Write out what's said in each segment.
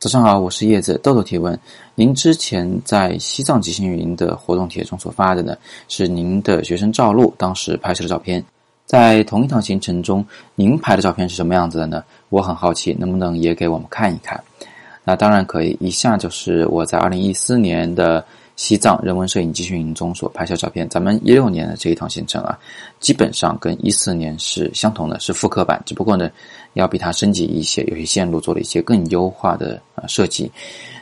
早上好，我是叶子豆豆提问。您之前在西藏骑行营的活动帖中所发的呢，是您的学生赵露当时拍摄的照片。在同一趟行程中，您拍的照片是什么样子的呢？我很好奇，能不能也给我们看一看？那当然可以。以下就是我在二零一四年的。西藏人文摄影集训营中所拍摄照片，咱们一六年的这一趟行程啊，基本上跟一四年是相同的，是复刻版，只不过呢，要比它升级一些，有些线路做了一些更优化的设计。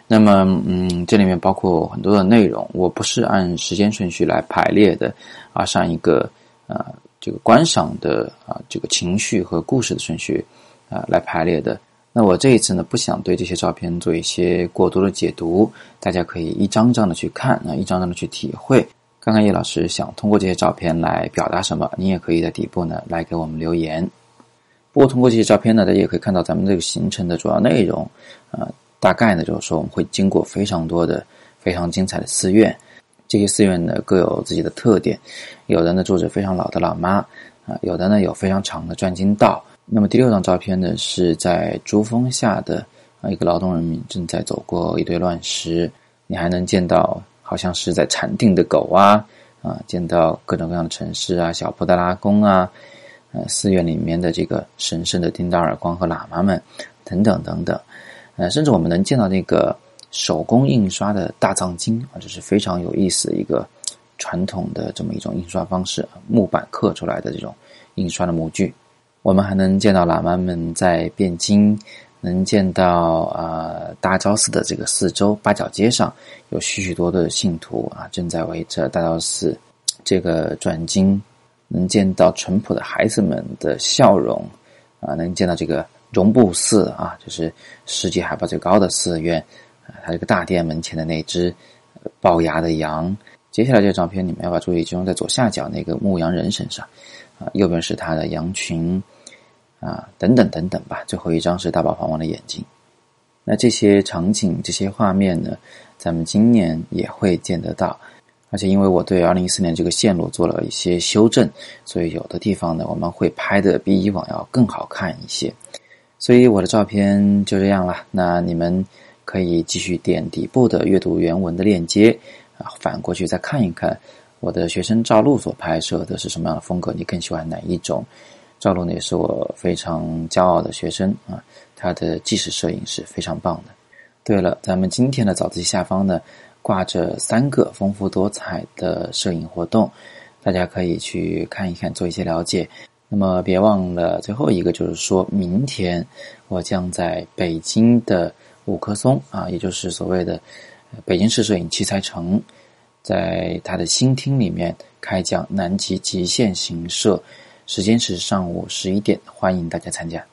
那么，嗯，这里面包括很多的内容，我不是按时间顺序来排列的，而是按一个啊这个观赏的啊这个情绪和故事的顺序啊来排列的。那我这一次呢，不想对这些照片做一些过多的解读，大家可以一张张的去看啊，一张张的去体会。看看叶老师想通过这些照片来表达什么，你也可以在底部呢来给我们留言。不过通过这些照片呢，大家也可以看到咱们这个行程的主要内容啊，大概呢就是说我们会经过非常多的非常精彩的寺院，这些寺院呢各有自己的特点，有的呢住着非常老的老妈啊，有的呢有非常长的转经道。那么第六张照片呢，是在珠峰下的啊一个劳动人民正在走过一堆乱石，你还能见到好像是在禅定的狗啊啊，见到各种各样的城市啊，小布达拉宫啊，呃寺院里面的这个神圣的丁达尔光和喇嘛们等等等等，呃甚至我们能见到那个手工印刷的大藏经啊，这是非常有意思的一个传统的这么一种印刷方式，木板刻出来的这种印刷的模具。我们还能见到喇嘛们在汴京，能见到啊大昭寺的这个四周八角街上有许许多多的信徒啊正在围着大昭寺这个转经，能见到淳朴的孩子们的笑容啊，能见到这个绒布寺啊，就是世界海拔最高的寺院啊，它这个大殿门前的那只龅牙的羊。接下来这个照片，你们要把注意集中在左下角那个牧羊人身上啊，右边是他的羊群。啊，等等等等吧。最后一张是大宝黄王的眼睛。那这些场景、这些画面呢，咱们今年也会见得到。而且因为我对二零一四年这个线路做了一些修正，所以有的地方呢，我们会拍的比以往要更好看一些。所以我的照片就这样了。那你们可以继续点底部的阅读原文的链接啊，反过去再看一看我的学生赵露所拍摄的是什么样的风格，你更喜欢哪一种？赵露呢也是我非常骄傲的学生啊，他的纪实摄影是非常棒的。对了，咱们今天的早自习下方呢挂着三个丰富多彩的摄影活动，大家可以去看一看，做一些了解。那么别忘了最后一个，就是说明天我将在北京的五棵松啊，也就是所谓的北京市摄影器材城，在他的新厅里面开讲南极极限行摄。时间是上午十一点，欢迎大家参加。